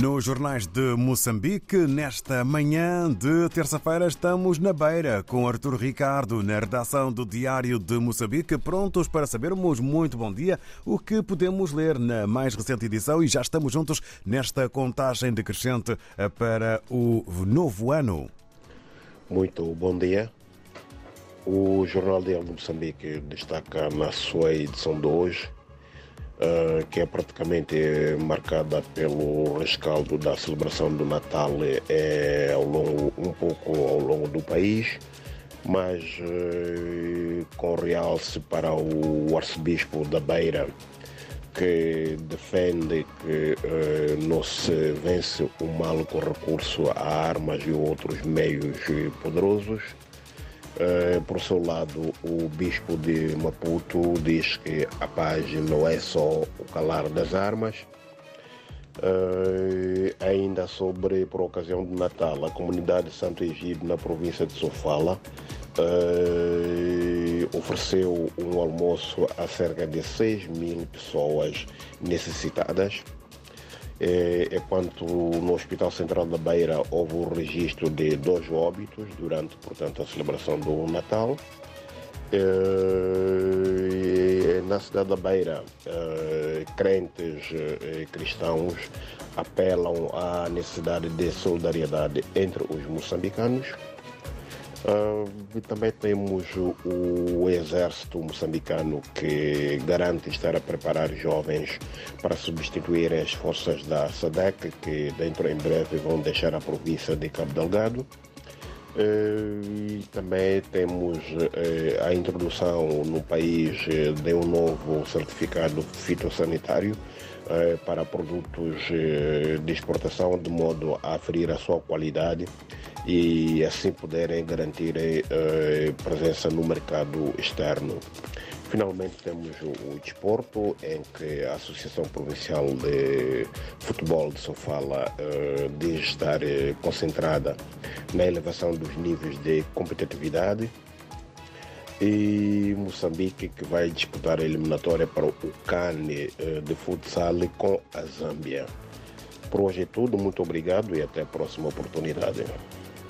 Nos jornais de Moçambique, nesta manhã de terça-feira, estamos na beira com Artur Ricardo, na redação do Diário de Moçambique, prontos para sabermos, muito bom dia, o que podemos ler na mais recente edição e já estamos juntos nesta contagem decrescente para o novo ano. Muito bom dia. O Jornal de Moçambique destaca na sua edição de hoje Uh, que é praticamente marcada pelo rescaldo da celebração do Natal é, ao longo, um pouco ao longo do país, mas uh, com realce para o arcebispo da Beira, que defende que não se vence o mal com recurso a armas e outros meios poderosos. Uh, por seu lado, o bispo de Maputo diz que a paz não é só o calar das armas. Uh, ainda sobre, por ocasião do Natal, a comunidade de Santo Egídio, na província de Sofala, uh, ofereceu um almoço a cerca de 6 mil pessoas necessitadas enquanto no Hospital Central da Beira houve o registro de dois óbitos durante, portanto, a celebração do Natal. Na cidade da Beira, crentes e cristãos apelam à necessidade de solidariedade entre os moçambicanos Uh, e também temos o, o, exército moçambicano que garante estar a preparar jovens para substituir as forças da SADEC que dentro em breve vão deixar a província de Cabo Delgado. Uh, e também temos uh, a introdução no país de um novo certificado fitossanitário para produtos de exportação, de modo a aferir a sua qualidade e assim poderem garantir presença no mercado externo. Finalmente temos o, o, desporto, em que a Associação Provincial de Futebol de Sofala uh, diz estar uh, concentrada na elevação dos níveis de competitividade e Moçambique que vai disputar a eliminatória para o CAN de futsal com a Zâmbia. Por hoje é tudo, muito obrigado e até a próxima oportunidade.